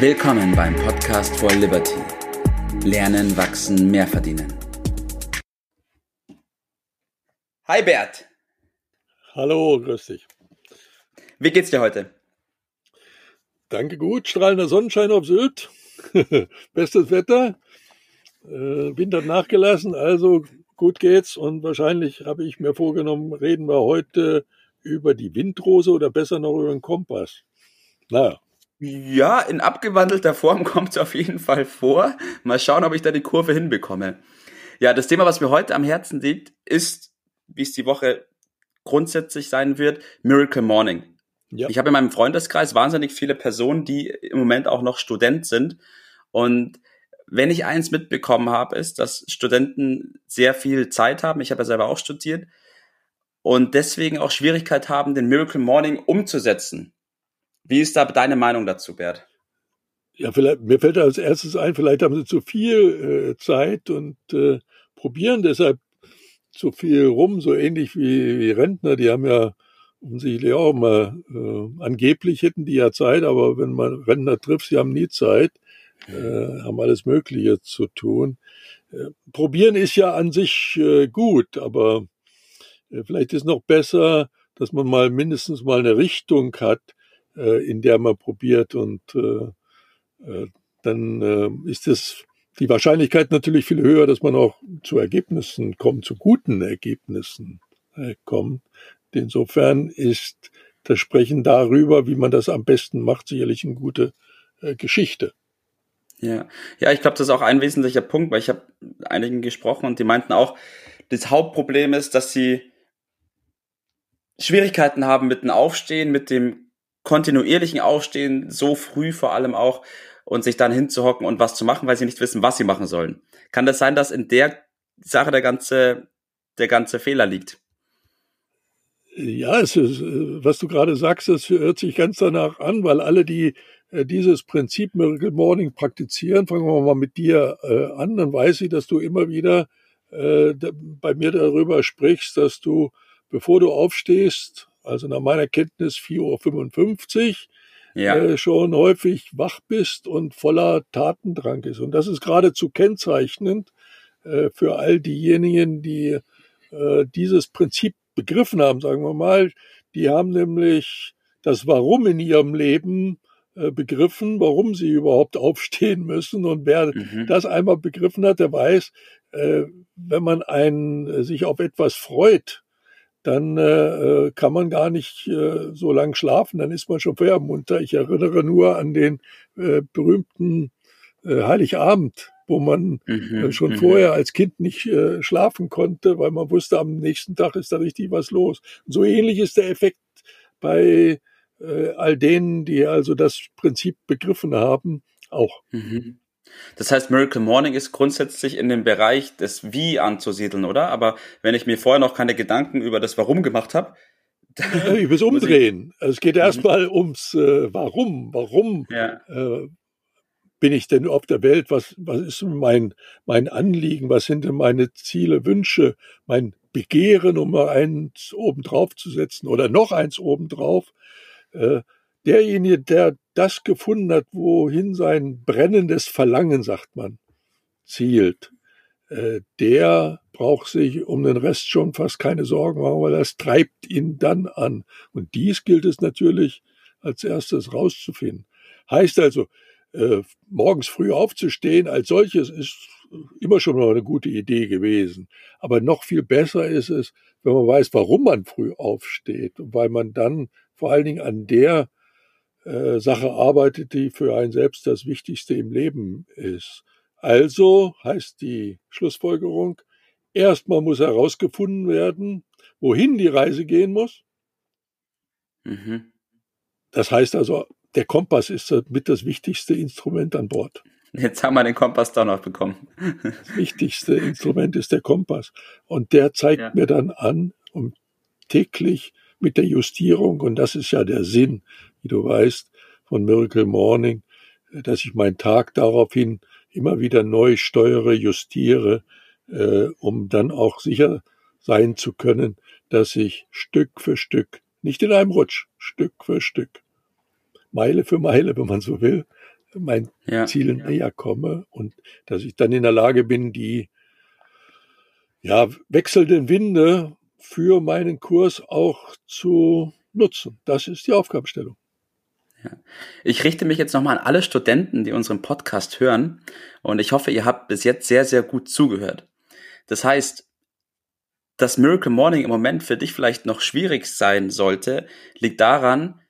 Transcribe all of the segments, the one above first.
Willkommen beim Podcast for Liberty. Lernen, wachsen, mehr verdienen. Hi Bert. Hallo, grüß dich. Wie geht's dir heute? Danke gut, strahlender Sonnenschein auf Sylt. Bestes Wetter. Äh, Wind hat nachgelassen, also gut geht's. Und wahrscheinlich habe ich mir vorgenommen, reden wir heute über die Windrose oder besser noch über den Kompass. Naja. Ja, in abgewandelter Form kommt es auf jeden Fall vor. Mal schauen, ob ich da die Kurve hinbekomme. Ja, das Thema, was mir heute am Herzen liegt, ist, wie es die Woche grundsätzlich sein wird, Miracle Morning. Ja. Ich habe in meinem Freundeskreis wahnsinnig viele Personen, die im Moment auch noch Student sind. Und wenn ich eins mitbekommen habe, ist, dass Studenten sehr viel Zeit haben. Ich habe ja selber auch studiert und deswegen auch Schwierigkeit haben, den Miracle Morning umzusetzen. Wie ist da deine Meinung dazu, Bert? Ja, vielleicht, mir fällt als erstes ein, vielleicht haben sie zu viel äh, Zeit und äh, probieren deshalb zu viel rum, so ähnlich wie, wie Rentner, die haben ja offensichtlich auch immer, äh, angeblich hätten die ja Zeit, aber wenn man Rentner trifft, sie haben nie Zeit, äh, haben alles Mögliche zu tun. Äh, probieren ist ja an sich äh, gut, aber äh, vielleicht ist noch besser, dass man mal mindestens mal eine Richtung hat, in der man probiert und äh, äh, dann äh, ist es die Wahrscheinlichkeit natürlich viel höher, dass man auch zu Ergebnissen kommt, zu guten Ergebnissen äh, kommt. Insofern ist das Sprechen darüber, wie man das am besten macht, sicherlich eine gute äh, Geschichte. Ja, ja, ich glaube, das ist auch ein wesentlicher Punkt, weil ich habe einigen gesprochen und die meinten auch, das Hauptproblem ist, dass sie Schwierigkeiten haben mit dem Aufstehen, mit dem kontinuierlichen Aufstehen, so früh vor allem auch, und sich dann hinzuhocken und was zu machen, weil sie nicht wissen, was sie machen sollen. Kann das sein, dass in der Sache der ganze, der ganze Fehler liegt? Ja, es ist, was du gerade sagst, das hört sich ganz danach an, weil alle, die äh, dieses Prinzip Miracle Morning praktizieren, fangen wir mal mit dir äh, an, dann weiß ich, dass du immer wieder äh, bei mir darüber sprichst, dass du, bevor du aufstehst, also nach meiner Kenntnis 4.55 Uhr, ja. äh, schon häufig wach bist und voller Tatendrang ist. Und das ist geradezu kennzeichnend äh, für all diejenigen, die äh, dieses Prinzip begriffen haben, sagen wir mal. Die haben nämlich das Warum in ihrem Leben äh, begriffen, warum sie überhaupt aufstehen müssen. Und wer mhm. das einmal begriffen hat, der weiß, äh, wenn man einen, sich auf etwas freut, dann äh, äh, kann man gar nicht äh, so lang schlafen, dann ist man schon munter. Ich erinnere nur an den äh, berühmten äh, Heiligabend, wo man mhm, äh, schon mhm. vorher als Kind nicht äh, schlafen konnte, weil man wusste, am nächsten Tag ist da richtig was los. Und so ähnlich ist der Effekt bei äh, all denen, die also das Prinzip begriffen haben, auch. Mhm. Das heißt, Miracle Morning ist grundsätzlich in dem Bereich des Wie anzusiedeln, oder? Aber wenn ich mir vorher noch keine Gedanken über das Warum gemacht habe, ja, es umdrehen. Also es geht mhm. erstmal ums äh, Warum. Warum ja. äh, bin ich denn auf der Welt? Was, was ist mein, mein Anliegen? Was sind denn meine Ziele, Wünsche, mein Begehren, um mal eins obendrauf zu setzen oder noch eins obendrauf? Äh, derjenige, der das gefunden hat, wohin sein brennendes Verlangen, sagt man, zielt, äh, der braucht sich um den Rest schon fast keine Sorgen machen, weil das treibt ihn dann an. Und dies gilt es natürlich als erstes rauszufinden. Heißt also, äh, morgens früh aufzustehen als solches ist immer schon mal eine gute Idee gewesen. Aber noch viel besser ist es, wenn man weiß, warum man früh aufsteht weil man dann vor allen Dingen an der Sache arbeitet, die für einen selbst das Wichtigste im Leben ist. Also heißt die Schlussfolgerung, erstmal muss herausgefunden werden, wohin die Reise gehen muss. Mhm. Das heißt also, der Kompass ist mit das wichtigste Instrument an Bord. Jetzt haben wir den Kompass doch noch bekommen. das wichtigste Instrument ist der Kompass. Und der zeigt ja. mir dann an, um täglich mit der Justierung, und das ist ja der Sinn, wie du weißt, von Miracle Morning, dass ich meinen Tag daraufhin immer wieder neu steuere, justiere, äh, um dann auch sicher sein zu können, dass ich Stück für Stück, nicht in einem Rutsch, Stück für Stück, Meile für Meile, wenn man so will, meinen ja, Zielen ja. näher komme und dass ich dann in der Lage bin, die ja, wechselnden Winde für meinen Kurs auch zu nutzen. Das ist die Aufgabenstellung. Ja. Ich richte mich jetzt nochmal an alle Studenten, die unseren Podcast hören und ich hoffe, ihr habt bis jetzt sehr, sehr gut zugehört. Das heißt, dass Miracle Morning im Moment für dich vielleicht noch schwierig sein sollte, liegt daran,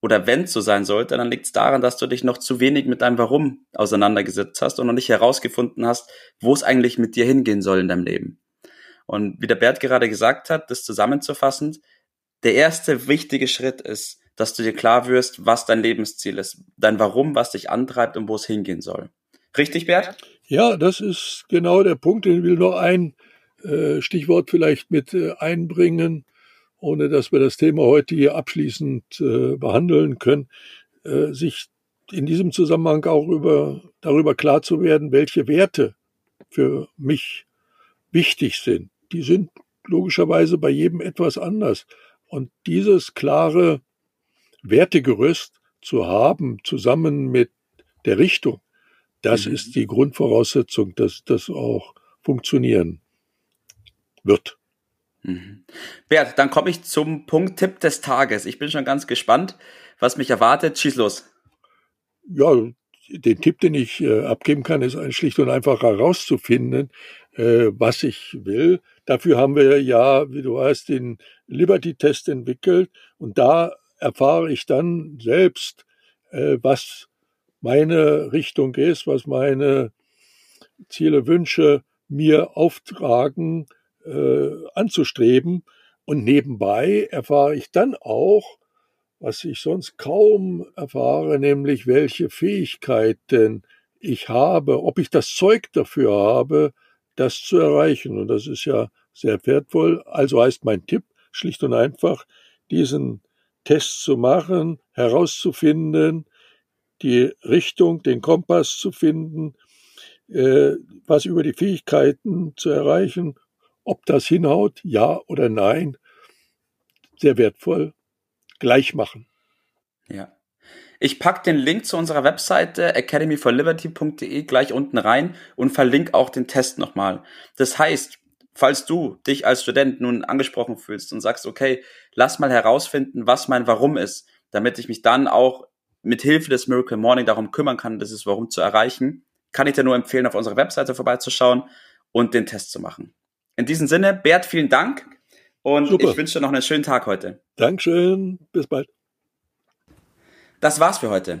oder wenn es so sein sollte, dann liegt es daran, dass du dich noch zu wenig mit deinem Warum auseinandergesetzt hast und noch nicht herausgefunden hast, wo es eigentlich mit dir hingehen soll in deinem Leben. Und wie der Bert gerade gesagt hat, das zusammenzufassen, der erste wichtige Schritt ist, dass du dir klar wirst, was dein Lebensziel ist, dein Warum, was dich antreibt und wo es hingehen soll. Richtig, Bert? Ja, das ist genau der Punkt. Ich will noch ein äh, Stichwort vielleicht mit äh, einbringen ohne dass wir das Thema heute hier abschließend äh, behandeln können, äh, sich in diesem Zusammenhang auch über, darüber klar zu werden, welche Werte für mich wichtig sind. Die sind logischerweise bei jedem etwas anders. Und dieses klare Wertegerüst zu haben, zusammen mit der Richtung, das mhm. ist die Grundvoraussetzung, dass das auch funktionieren wird. Mhm. Bert, dann komme ich zum Punkt Tipp des Tages. Ich bin schon ganz gespannt, was mich erwartet. Schieß los. Ja, den Tipp, den ich äh, abgeben kann, ist ein schlicht und einfach herauszufinden, äh, was ich will. Dafür haben wir ja, wie du weißt, den Liberty-Test entwickelt und da erfahre ich dann selbst, äh, was meine Richtung ist, was meine Ziele, Wünsche mir auftragen äh, anzustreben. Und nebenbei erfahre ich dann auch, was ich sonst kaum erfahre, nämlich welche Fähigkeiten ich habe, ob ich das Zeug dafür habe, das zu erreichen. Und das ist ja sehr wertvoll. Also heißt mein Tipp schlicht und einfach, diesen Test zu machen, herauszufinden, die Richtung, den Kompass zu finden, äh, was über die Fähigkeiten zu erreichen ob das hinhaut, ja oder nein, sehr wertvoll. Gleich machen. Ja. Ich packe den Link zu unserer Webseite academyforliberty.de gleich unten rein und verlinke auch den Test nochmal. Das heißt, falls du dich als Student nun angesprochen fühlst und sagst, okay, lass mal herausfinden, was mein Warum ist, damit ich mich dann auch mit Hilfe des Miracle Morning darum kümmern kann, dieses Warum zu erreichen, kann ich dir nur empfehlen, auf unserer Webseite vorbeizuschauen und den Test zu machen. In diesem Sinne, Bert, vielen Dank und Super. ich wünsche dir noch einen schönen Tag heute. Dankeschön, bis bald. Das war's für heute.